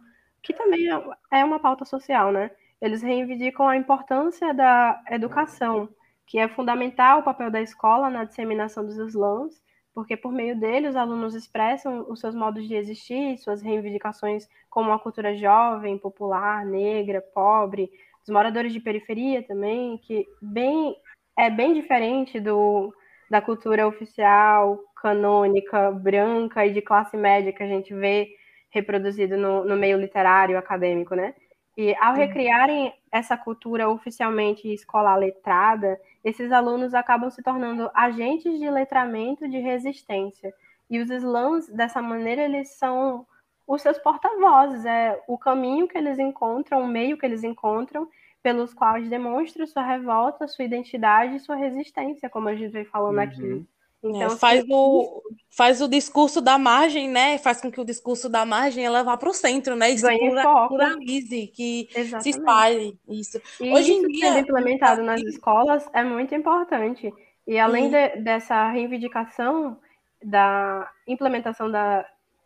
que também é, uma pauta social, né? Eles reivindicam a importância da educação, que é fundamental o papel da escola na disseminação dos slams, porque por meio dele os alunos expressam os seus modos de existir, suas reivindicações como a cultura jovem, popular, negra, pobre, os moradores de periferia também, que bem é bem diferente do da cultura oficial, canônica, branca e de classe média que a gente vê reproduzido no, no meio literário acadêmico, né? E ao recriarem essa cultura oficialmente escolar letrada, esses alunos acabam se tornando agentes de letramento de resistência. E os slams, dessa maneira, eles são os seus porta-vozes, é o caminho que eles encontram, o meio que eles encontram, pelos quais demonstram sua revolta, sua identidade e sua resistência, como a gente vem falando uhum. aqui. Então, é, faz, o, faz o discurso da margem, né? Faz com que o discurso da margem ela vá para o centro, né? Isso pluralize, que Exatamente. se espalhe. Isso. E Hoje isso em dia. sendo implementado nas escolas é muito importante. E além de, dessa reivindicação da implementação da,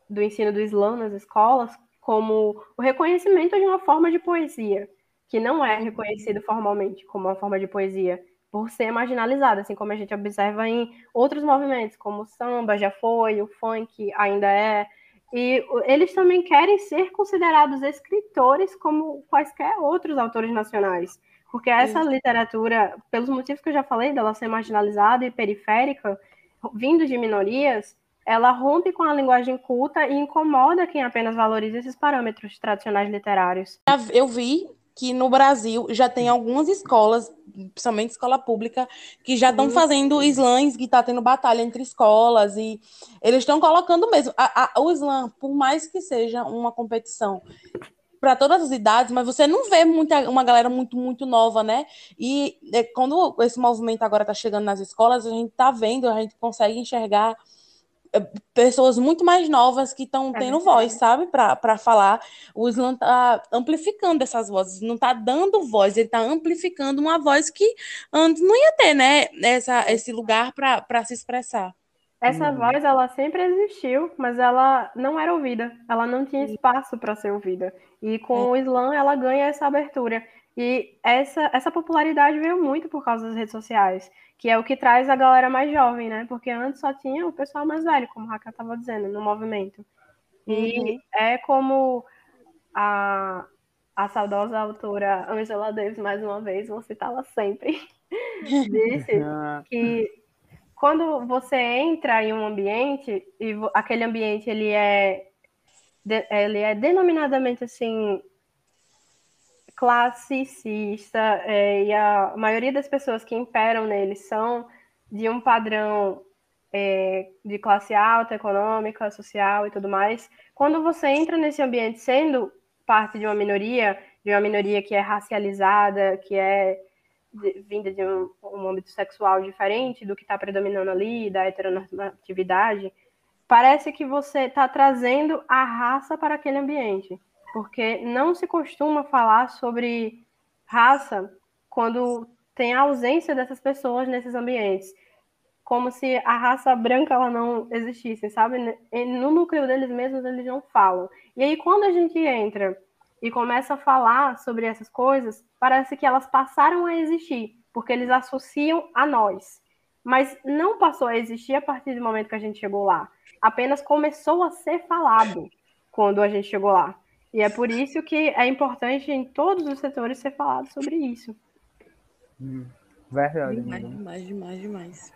do ensino do Islã nas escolas, como o reconhecimento de uma forma de poesia, que não é reconhecido formalmente como uma forma de poesia por ser marginalizada, assim como a gente observa em outros movimentos, como o samba já foi, o funk ainda é. E eles também querem ser considerados escritores como quaisquer outros autores nacionais. Porque essa literatura, pelos motivos que eu já falei, dela ser marginalizada e periférica, vindo de minorias, ela rompe com a linguagem culta e incomoda quem apenas valoriza esses parâmetros tradicionais literários. Eu vi que no Brasil já tem algumas escolas, principalmente escola pública, que já estão fazendo slams, que está tendo batalha entre escolas, e eles estão colocando mesmo. A, a, o slam, por mais que seja uma competição para todas as idades, mas você não vê muita, uma galera muito, muito nova, né? E é, quando esse movimento agora está chegando nas escolas, a gente está vendo, a gente consegue enxergar pessoas muito mais novas que estão é tendo voz, sabe, para falar. O Islam está amplificando essas vozes, não está dando voz, ele está amplificando uma voz que antes não ia ter, né, essa, esse lugar para se expressar. Essa uhum. voz, ela sempre existiu, mas ela não era ouvida, ela não tinha espaço para ser ouvida. E com é. o Islã, ela ganha essa abertura. E essa, essa popularidade veio muito por causa das redes sociais que é o que traz a galera mais jovem, né? Porque antes só tinha o pessoal mais velho, como o Raquel estava dizendo, no movimento. E uhum. é como a, a saudosa autora Angela Davis, mais uma vez, vou citá-la sempre, disse que quando você entra em um ambiente e aquele ambiente ele é ele é denominadamente assim classicista é, e a maioria das pessoas que imperam nele são de um padrão é, de classe alta, econômica, social e tudo mais. Quando você entra nesse ambiente sendo parte de uma minoria, de uma minoria que é racializada, que é de, vinda de um, um âmbito sexual diferente do que está predominando ali, da heteronormatividade, parece que você está trazendo a raça para aquele ambiente, porque não se costuma falar sobre raça quando tem a ausência dessas pessoas nesses ambientes, como se a raça branca ela não existisse, sabe? No núcleo deles mesmos eles não falam. E aí quando a gente entra e começa a falar sobre essas coisas, parece que elas passaram a existir, porque eles associam a nós. Mas não passou a existir a partir do momento que a gente chegou lá. Apenas começou a ser falado quando a gente chegou lá. E é por isso que é importante em todos os setores ser falado sobre isso. Hum, verdade. Demais, demais, demais, demais.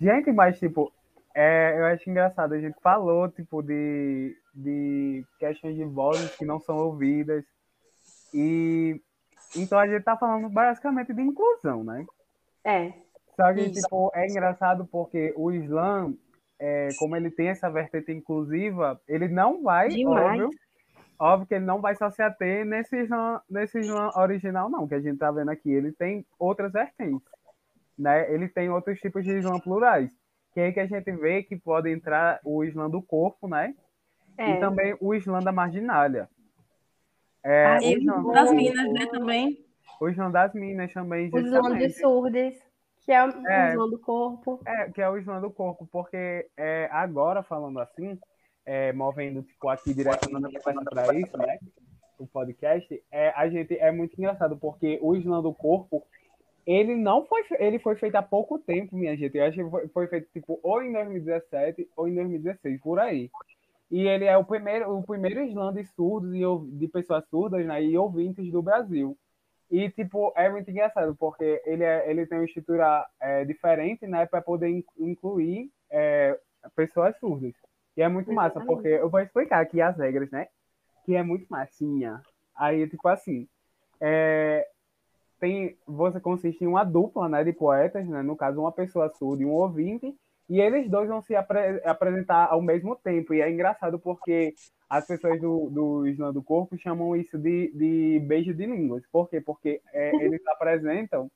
Gente, mas tipo, é, eu acho engraçado, a gente falou, tipo, de, de questões de vozes que não são ouvidas. E então a gente tá falando basicamente de inclusão, né? É. Só que, Isso. tipo, é engraçado porque o Islã, é, como ele tem essa vertente inclusiva, ele não vai, Demais. óbvio, óbvio que ele não vai só se ater nesse Islã, nesse original, não, que a gente tá vendo aqui. Ele tem outras vertentes, né? Ele tem outros tipos de Islã plurais. Que é aí que a gente vê que pode entrar o Islã do corpo, né? É. E também o Islã da marginalia. É, ah, o Islã das Minas, né, também. O Islã das Minas também. O Islã de surdes, que é o é, Islã do corpo. É, que é o Islã do corpo, porque é, agora, falando assim, é, movendo tipo, aqui direto para isso, né? O podcast, é, a gente é muito engraçado, porque o Islã do corpo ele não foi, ele foi feito há pouco tempo, minha gente. Eu acho que foi, foi feito tipo ou em 2017 ou em 2016, por aí. E ele é o primeiro, o primeiro slam de surdos e de pessoas surdas, né, e ouvintes do Brasil. E tipo é muito engraçado porque ele é, ele tem uma estrutura é, diferente, né, para poder incluir é, pessoas surdas. E é muito massa porque eu vou explicar aqui as regras, né, que é muito massinha. Aí tipo assim, é, tem, você consiste em uma dupla né, de poetas, né, no caso, uma pessoa surda e um ouvinte, e eles dois vão se apre apresentar ao mesmo tempo. E é engraçado porque as pessoas do, do Islã do Corpo chamam isso de, de beijo de línguas. Por quê? Porque é, eles apresentam.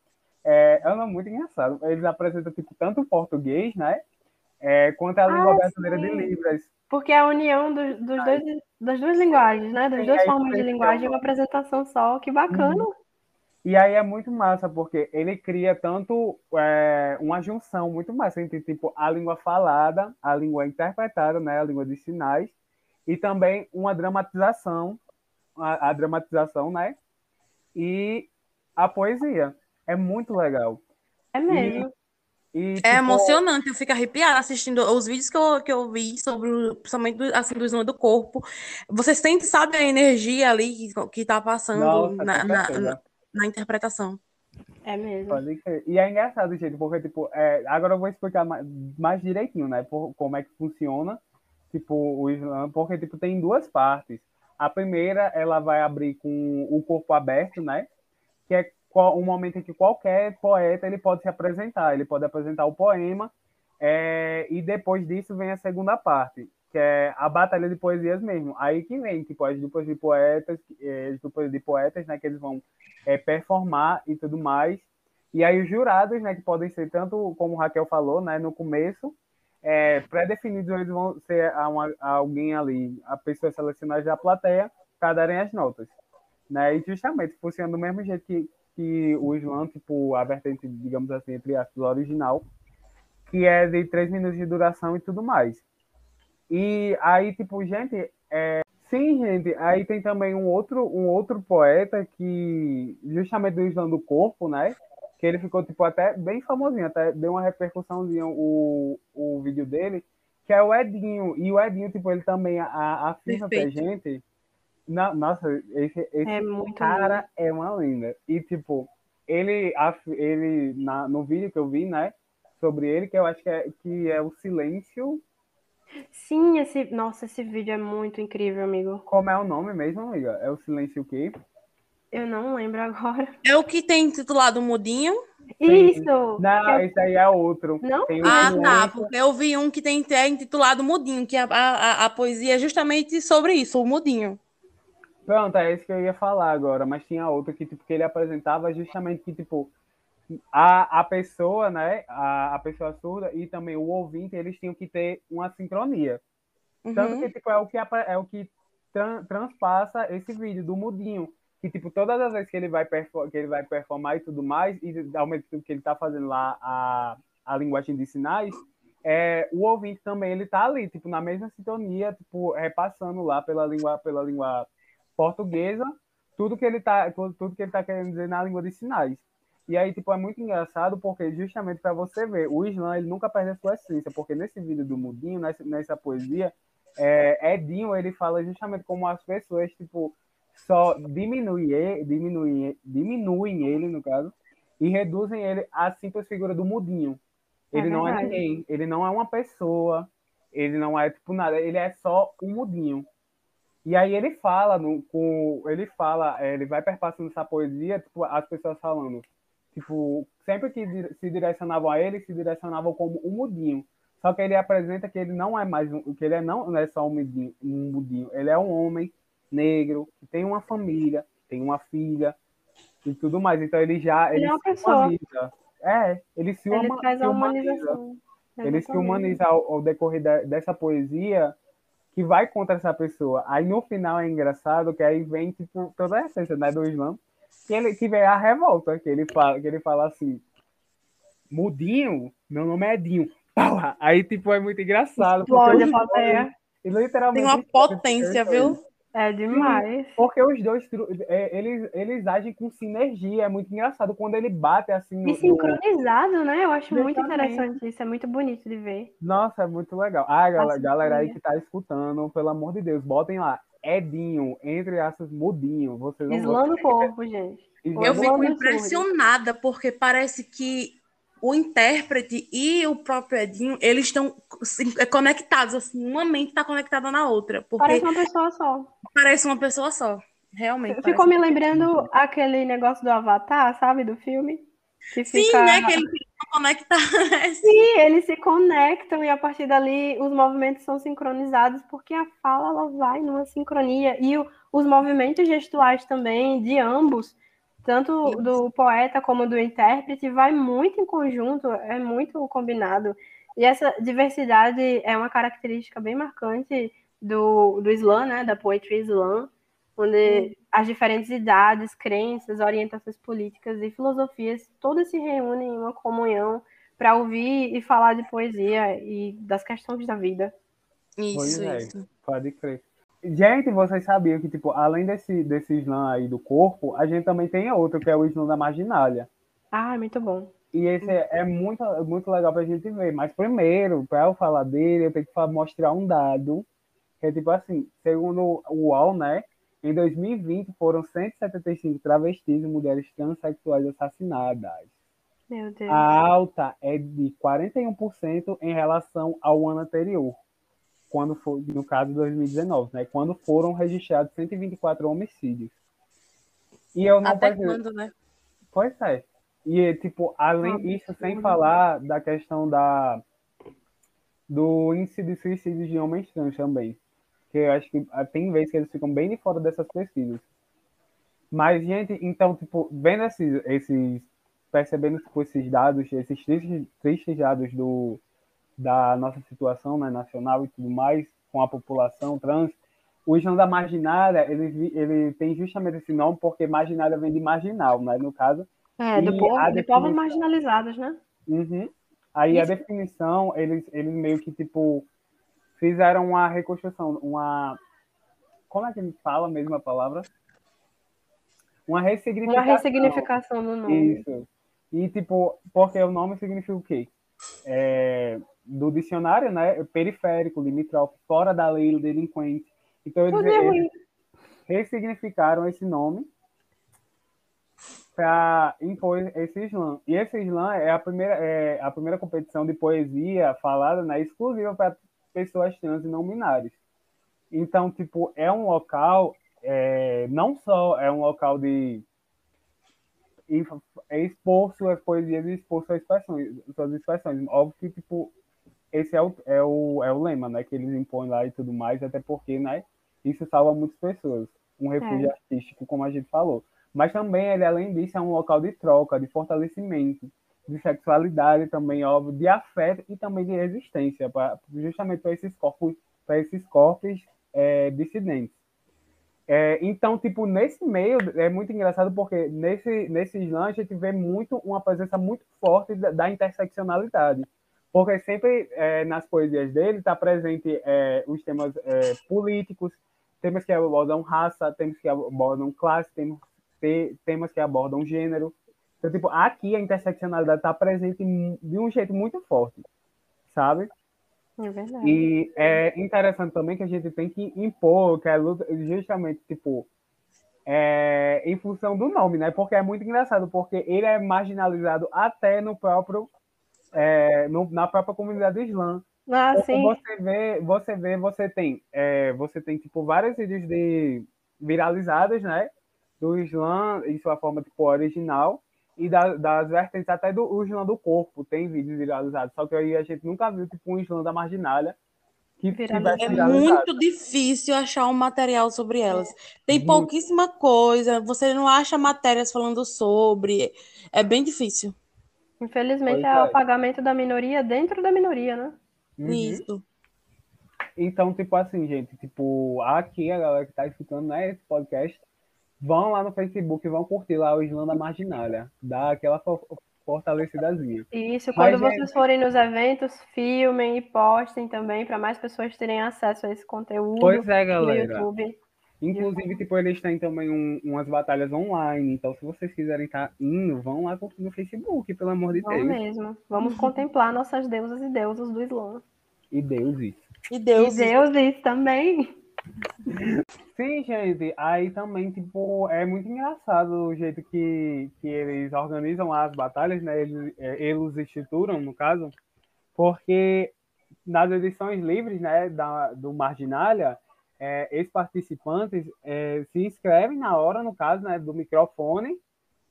É, é muito engraçado. Eles apresentam tipo, tanto o português, né? É, quanto a língua ah, brasileira sim. de Libras. Porque é a união do, dos dois, das duas linguagens, né? Das duas formas de linguagem, uma apresentação só. Que bacana. Uhum. E aí é muito massa, porque ele cria tanto é, uma junção muito massa entre tipo, a língua falada, a língua interpretada, né, a língua de sinais, e também uma dramatização, a, a dramatização, né? E a poesia. É muito legal. É mesmo. E, é tipo, é emocionante, eu fico arrepiada assistindo os vídeos que eu, que eu vi sobre, principalmente do, assim, do exame do corpo. Você sente, sabe, a energia ali que, que tá passando Nossa, na, na, na interpretação. É mesmo. E é engraçado, gente, porque, tipo, é, agora eu vou explicar mais, mais direitinho, né, por, como é que funciona, tipo, o Islã, porque, tipo, tem duas partes. A primeira, ela vai abrir com o corpo aberto, né, que é um momento em que qualquer poeta, ele pode se apresentar, ele pode apresentar o poema, é, e depois disso vem a segunda parte, que é a batalha de poesias mesmo. Aí que vem, tipo, as duplas de poetas, eh, as duplas de poetas, né, que eles vão é, performar e tudo mais. E aí os jurados, né, que podem ser tanto, como Raquel falou, né, no começo, é, pré-definidos, eles vão ser uma, alguém ali, a pessoa selecionada da plateia, para darem as notas. Né? E justamente funciona do mesmo jeito que, que o Islã, tipo, a vertente, digamos assim, entre aspas, original, que é de três minutos de duração e tudo mais. E aí, tipo, gente, é... sim, gente, aí tem também um outro, um outro poeta que, justamente do Islã do Corpo, né? Que ele ficou, tipo, até bem famosinho, até deu uma repercussãozinha o, o vídeo dele, que é o Edinho. E o Edinho, tipo, ele também afirma pra gente. Na, nossa, esse, esse É muito cara lindo. é uma lenda. E, tipo, ele, ele na, no vídeo que eu vi, né? Sobre ele, que eu acho que é, que é o silêncio. Sim, esse, nossa, esse vídeo é muito incrível, amigo. Como é o nome mesmo, amiga? É o silêncio o quê? Eu não lembro agora. É o que tem intitulado Mudinho? Isso! Não, Eu- esse aí é outro. Não? Tem Ah, tá. silêncio. Porque eu vi um que tem é intitulado Mudinho, que a, a, a poesia é justamente sobre isso, o Mudinho. Pronto, é esse que eu ia falar agora, mas tinha outro que, tipo, que ele apresentava justamente que, tipo, a, a pessoa, né, a, a pessoa surda e também o ouvinte, eles tinham que ter uma sincronia. Tanto Uhum. que, tipo, é o que, é o que tran- transpassa esse vídeo do mudinho. Que, tipo, todas as vezes que ele vai, perfo- que ele vai performar e tudo mais, e ao mesmo tempo que ele tá fazendo lá a, a linguagem de sinais, é, o ouvinte também, ele tá ali, tipo, na mesma sintonia, tipo, repassando lá pela língua, pela língua portuguesa, tudo que ele tá, tudo que ele tá querendo dizer na língua de sinais. E aí, tipo, é muito engraçado porque justamente para você ver, o Islã, ele nunca perde a sua essência, porque nesse vídeo do Mudinho, nessa, nessa poesia, é, Edinho, ele fala justamente como as pessoas, tipo, só diminuem diminuem, diminuem ele, no caso, e reduzem ele à simples figura do Mudinho. É Ele não é ninguém, ele não é uma pessoa, ele não é, tipo, nada, ele é só um Mudinho. E aí ele fala, no, com, ele fala, é, ele vai perpassando essa poesia, tipo, as pessoas falando, tipo, sempre que se direcionavam a ele, se direcionavam como um mudinho. Só que ele apresenta que ele não é mais um, que ele é não, não é só um mudinho, um mudinho, ele é um homem negro, que tem uma família, tem uma filha e tudo mais. Então ele já Ele ele, é uma se pessoa. humaniza. É, ele se, Ele huma- traz se a humaniza. humanização. Ele se humaniza ao, ao decorrer da- dessa poesia que vai contra essa pessoa. Aí no final é engraçado que aí vem tipo toda a essência né, do Islã, que ele que vem a revolta, que ele fala, que ele fala assim: "Mudinho, meu nome é Dinho". Pau! Aí tipo é muito engraçado, Explode a plateia. e literalmente Tem uma potência, viu? É demais. Porque os dois é, eles eles agem com sinergia, é muito engraçado quando ele bate assim no, E no- sincronizado, né? Eu acho muito interessante isso. É muito bonito de ver. Nossa, é muito legal. Ah, galera, galera aí que tá escutando, pelo amor de Deus, botem lá. Edinho, entre aspas, mudinho. Vocês não Islã no corpo, gente. Islã Eu fico impressionada porque parece que o intérprete e o próprio Edinho, eles estão assim, conectados, assim, uma mente está conectada na outra, Parece parece, uma pessoa só. uma pessoa só, realmente. Ficou parece. me lembrando aquele negócio do Avatar, sabe? Do filme? Que Sim, fica... né, que eles estão conectados. Sim, eles se conectam e a partir dali os movimentos são sincronizados porque a fala ela vai numa sincronia e o- os movimentos gestuais também de ambos, tanto do poeta como do intérprete, vai muito em conjunto, é muito combinado. E essa diversidade é uma característica bem marcante do, do Islã, né, da poetry Islã, onde as diferentes idades, crenças, orientações políticas e filosofias todas se reúnem em uma comunhão para ouvir e falar de poesia e das questões da vida. Pois Isso, é. isso. Pode crer. Gente, vocês sabiam que, tipo, além desse, desse Islã aí do corpo, a gente também tem outro, que é o Islã da marginália. Ah, muito bom. E esse é, é muito, muito legal pra gente ver. Mas primeiro, para eu falar dele, eu tenho que mostrar um dado. Que é tipo assim, segundo o UOL, né? Em 2020 foram 175 travestis e mulheres transexuais assassinadas. Meu Deus. A alta é de 41% em relação ao ano anterior, quando foi, no caso de 2019, né? Quando foram registrados 124 homicídios. E eu não Até quando, né? Pois é. E, tipo, além Ah, disso, sem falar da questão da do índice de suicídios de homens trans também. Que eu acho que ah, tem vezes que eles ficam bem de fora dessas pesquisas. Mas, gente, então, tipo, vendo esses, esses percebendo tipo, esses dados, esses tristes, tristes dados do, da nossa situação né, nacional e tudo mais, com a população trans, o Islã da Marginária, ele, ele tem justamente esse nome porque marginária vem de marginal, né, no caso. É, do povo, a de povos definição- marginalizados, né? Uhum. Aí a Isso. definição, eles, eles meio que, tipo, fizeram uma reconstrução, uma... Como é que ele fala mesmo a palavra? Uma Uma ressignificação. ressignificação do nome. Isso. E, tipo, porque o nome significa o quê? É, do dicionário, né? Periférico, limítrofe, fora da lei, delinquente. Então eles, eles ressignificaram esse nome para impor esse slam. E esse slam é a primeira, é a primeira competição de poesia falada, né, exclusiva para pessoas trans e não binárias. Então, tipo, é um local, é, não só é um local de é expor suas poesias e expor suas expressões, suas expressões. Óbvio que, tipo, esse é o, é o, é o lema, né, que eles impõem lá e tudo mais, até porque, né, isso salva muitas pessoas. Um refúgio é. artístico, como a gente falou. Mas também, ele, além disso, é um local de troca, de fortalecimento, de sexualidade também, óbvio, de afeto e também de resistência, pra, justamente para esses corpos, para esses corpos é, dissidentes. É, então, tipo, nesse meio é muito engraçado porque nesse, nesse slam a gente vê muito uma presença muito forte da, da interseccionalidade. Porque sempre é, nas poesias dele está presente é, os temas é, políticos, temas que abordam raça, temas que abordam classe, temas, temas que abordam gênero. Então, tipo, aqui a interseccionalidade está presente de um jeito muito forte, sabe? É verdade. E é interessante também que a gente tem que impor que é justamente, tipo, é, em função do nome, né? Porque é muito engraçado, porque ele é marginalizado até no próprio, é, no, na própria comunidade islã. Ah, sim. Você vê, você vê, você tem, é, você tem tipo vários vídeos de viralizados, né? Do Islã em sua forma tipo original e da, das vertentes até do Islã do corpo tem vídeos viralizados. Só que aí a gente nunca viu tipo um Islã da marginalha que é muito difícil achar um material sobre elas. Tem muito. pouquíssima coisa, você não acha matérias falando sobre. É bem difícil. Infelizmente pois é, é o pagamento da minoria dentro da minoria, né? Uhum. Isso. Então, tipo assim, gente, tipo, aqui a galera que tá escutando né, esse podcast, vão lá no Facebook, vão curtir lá o Islã da Marginália, dá aquela fortalecidazinha. Isso, quando Mas, vocês gente... forem nos eventos, filmem e postem também para mais pessoas terem acesso a esse conteúdo. Pois é, galera. No YouTube. Inclusive, tipo, eles têm também um, umas batalhas online. Então, se vocês quiserem estar tá indo, vão lá no Facebook, pelo amor de Vamos Deus. mesmo. Vamos contemplar nossas deusas e deuses do Islã. E deuses. E deuses. E deuses também. Sim, gente. Aí também, tipo, é muito engraçado o jeito que, que eles organizam as batalhas, né? Eles, é, eles estruturam, no caso, porque nas edições livres, né, da, do Marginalia, é, esses participantes é, se inscrevem na hora, no caso, né, do microfone,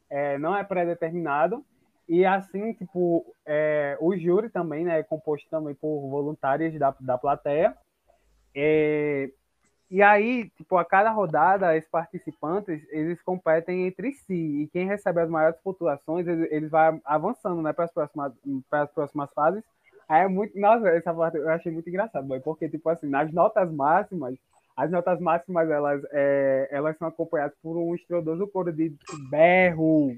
é, não é pré-determinado, e assim, tipo, é, o júri também, né, é composto também por voluntários da, da plateia. É, e aí, tipo, a cada rodada, os participantes, eles competem entre si. E quem recebe as maiores pontuações, eles, vai avançando, né, para as próximas, para as próximas fases. Aí é muito, nossa, essa parte eu achei muito engraçado, porque, tipo assim, nas notas máximas, as notas máximas, elas, é, elas são acompanhadas por um estrondoso coro de berro.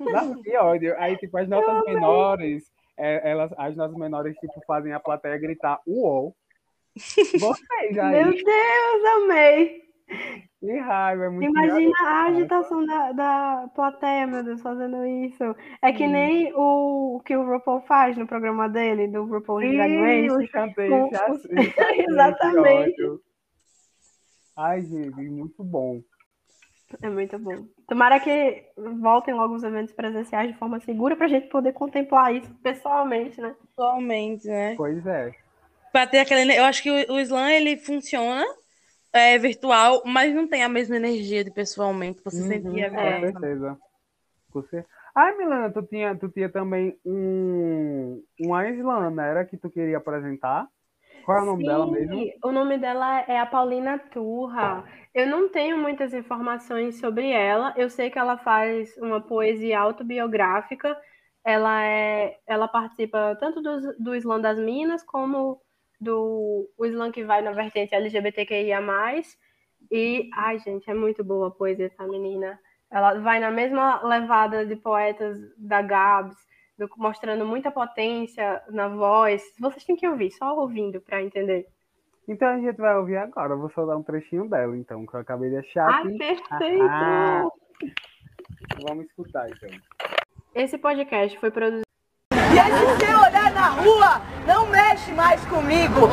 Nossa, que ódio. Aí, tipo, as notas menores, é, elas, as notas menores, tipo, fazem a plateia gritar uou. Vocês aí. Meu Deus, amei. Que raiva, é muito Imagina a agitação da, da plateia, meu Deus, fazendo isso. É que nem o, o que o RuPaul faz no programa dele, do RuPaul Sim, Drag Race. Chantei, com... Exatamente. Ai, gente, muito bom. É muito bom. Tomara que voltem logo os eventos presenciais de forma segura para a gente poder contemplar isso pessoalmente, né? Pessoalmente, né? Pois é. Para ter aquele, eu acho que o, o Slam ele funciona é, virtual, mas não tem a mesma energia de pessoalmente. Você uhum, sentia Com é. certeza. Com certeza. Ai, Milana, tu tinha, tu tinha também um, uma Slam, né? Era que tu queria apresentar? Qual é o nome Sim, dela mesmo? O nome dela é a Paulina Turra. Eu não tenho muitas informações sobre ela. Eu sei que ela faz uma poesia autobiográfica. Ela é, ela participa tanto do, do Islã das Minas como do o Islã que vai na vertente LGBTQIA+. E, ai, gente, é muito boa a poesia dessa menina. Ela vai na mesma levada de poetas da Gabs, do, mostrando muita potência na voz. Vocês têm que ouvir, só ouvindo para entender. Então a gente vai ouvir agora. Eu vou só dar um trechinho dela, então, que eu acabei de achar. Ah, aqui. perfeito! Ah, vamos escutar, então. Esse podcast foi produzido. E aí, se você olhar na rua, não mexe mais comigo.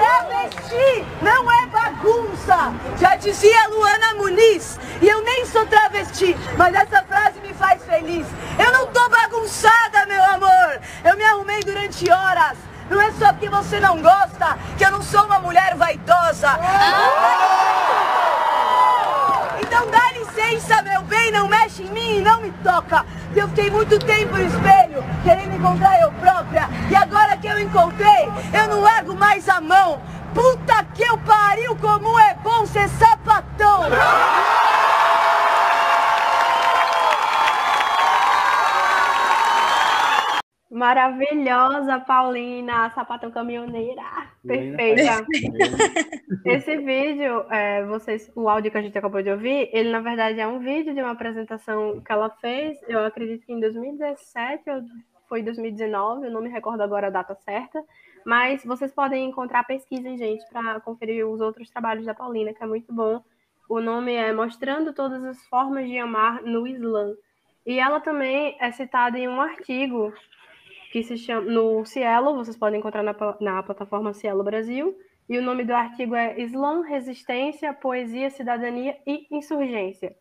Travesti não é bagunça, já dizia Luana Muniz. E eu nem sou travesti, mas essa frase me faz feliz. Eu não tô bagunçada, meu amor. Eu me arrumei durante horas. Não é só porque você não gosta que eu não sou uma mulher vaidosa. Então dá licença, meu bem, não mexe em mim não me toca. Eu fiquei muito tempo no espelho, querendo encontrar eu própria. E agora que eu encontrei, eu não largo mais a mão. Puta que eu pariu, como é bom ser sapatão! Maravilhosa, Paulina, sapatão caminhoneira. Perfeita. Esse vídeo, é, vocês, o áudio que a gente acabou de ouvir, ele na verdade é um vídeo de uma apresentação que ela fez, eu acredito que em 2017 ou foi 2019, eu não me recordo agora a data certa, mas vocês podem encontrar, pesquisem, gente, para conferir os outros trabalhos da Paulina, que é muito bom. O nome é Mostrando Todas as Formas de Amar no Islã. E ela também é citada em um artigo que se chama no Cielo, vocês podem encontrar na, na plataforma Cielo Brasil. E o nome do artigo é Islã, Resistência, Poesia, Cidadania e Insurgência.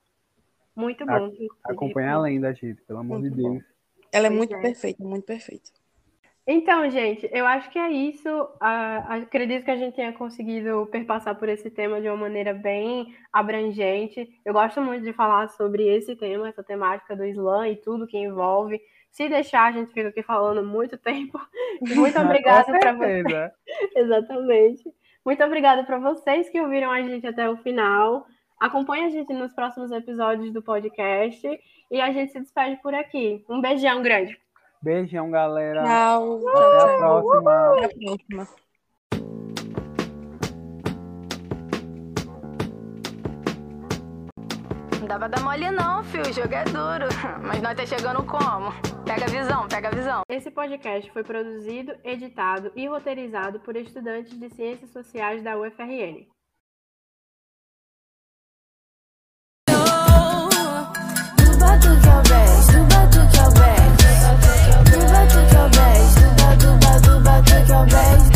Muito bom. Acompanha a lenda, gente, pelo amor muito de Deus. Bom. Ela é muito é. perfeita, muito perfeita. Então, gente, eu acho que é isso. Uh, acredito que a gente tenha conseguido perpassar por esse tema de uma maneira bem abrangente. Eu gosto muito de falar sobre esse tema, essa temática do Islã e tudo que envolve. Se deixar, a gente fica aqui falando muito tempo. Muito obrigada para você. Exatamente. Muito obrigada para vocês que ouviram a gente até o final. Acompanhe a gente nos próximos episódios do podcast e a gente se despede por aqui. Um beijão grande. Beijão, galera. Tchau. Até tchau, a próxima. Até a próxima. dava da dar mole não, fio. O jogo é duro. Mas nós tá chegando como? Pega a visão, pega a visão. Esse podcast foi produzido, editado e roteirizado por estudantes de Ciências Sociais da UFRN. Duba, duba, duba, duba, duba,